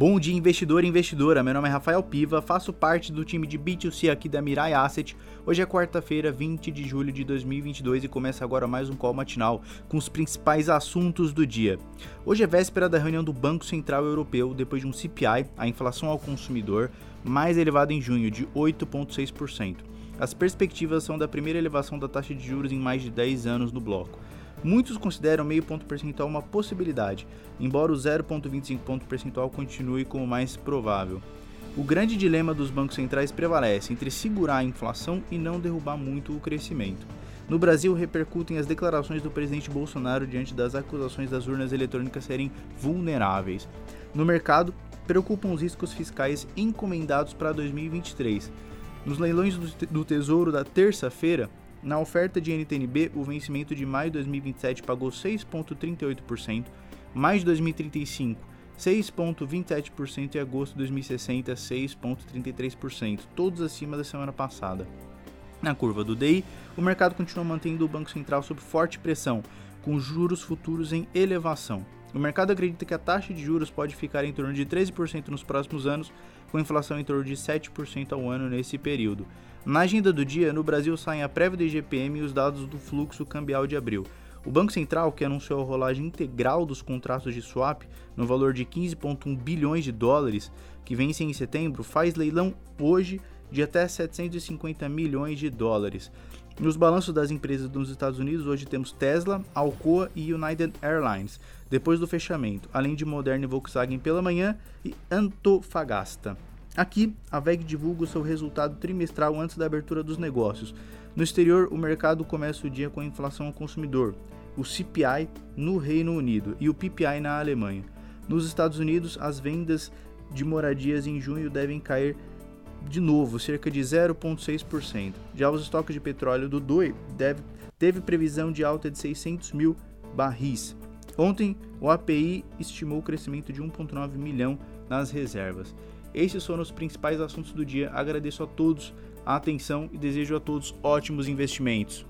Bom dia, investidor e investidora. Meu nome é Rafael Piva, faço parte do time de B2C aqui da Mirai Asset. Hoje é quarta-feira, 20 de julho de 2022 e começa agora mais um call matinal com os principais assuntos do dia. Hoje é véspera da reunião do Banco Central Europeu depois de um CPI, a inflação ao consumidor, mais elevada em junho, de 8,6%. As perspectivas são da primeira elevação da taxa de juros em mais de 10 anos no bloco. Muitos consideram meio ponto percentual uma possibilidade, embora o 0,25 ponto percentual continue como mais provável. O grande dilema dos bancos centrais prevalece entre segurar a inflação e não derrubar muito o crescimento. No Brasil, repercutem as declarações do presidente Bolsonaro diante das acusações das urnas eletrônicas serem vulneráveis. No mercado, preocupam os riscos fiscais encomendados para 2023. Nos leilões do Tesouro da terça-feira, na oferta de NTNB, o vencimento de maio de 2027 pagou 6,38%, maio de 2035 6,27% e agosto de 2060 6,33%, todos acima da semana passada. Na curva do DI, o mercado continua mantendo o Banco Central sob forte pressão, com juros futuros em elevação. O mercado acredita que a taxa de juros pode ficar em torno de 13% nos próximos anos, com inflação em torno de 7% ao ano nesse período. Na agenda do dia, no Brasil saem a prévia do IGPM e os dados do fluxo cambial de abril. O Banco Central, que anunciou a rolagem integral dos contratos de swap no valor de 15,1 bilhões de dólares, que vencem em setembro, faz leilão hoje de até 750 milhões de dólares. Nos balanços das empresas dos Estados Unidos, hoje temos Tesla, Alcoa e United Airlines, depois do fechamento, além de Moderna e Volkswagen pela manhã e Antofagasta. Aqui, a VEG divulga o seu resultado trimestral antes da abertura dos negócios. No exterior, o mercado começa o dia com a inflação ao consumidor, o CPI no Reino Unido e o PPI na Alemanha. Nos Estados Unidos, as vendas de moradias em junho devem cair de novo, cerca de 0,6%. Já os estoques de petróleo do DOI deve, teve previsão de alta de 600 mil barris. Ontem, o API estimou o crescimento de 1,9 milhão nas reservas. Esses foram os principais assuntos do dia. Agradeço a todos a atenção e desejo a todos ótimos investimentos.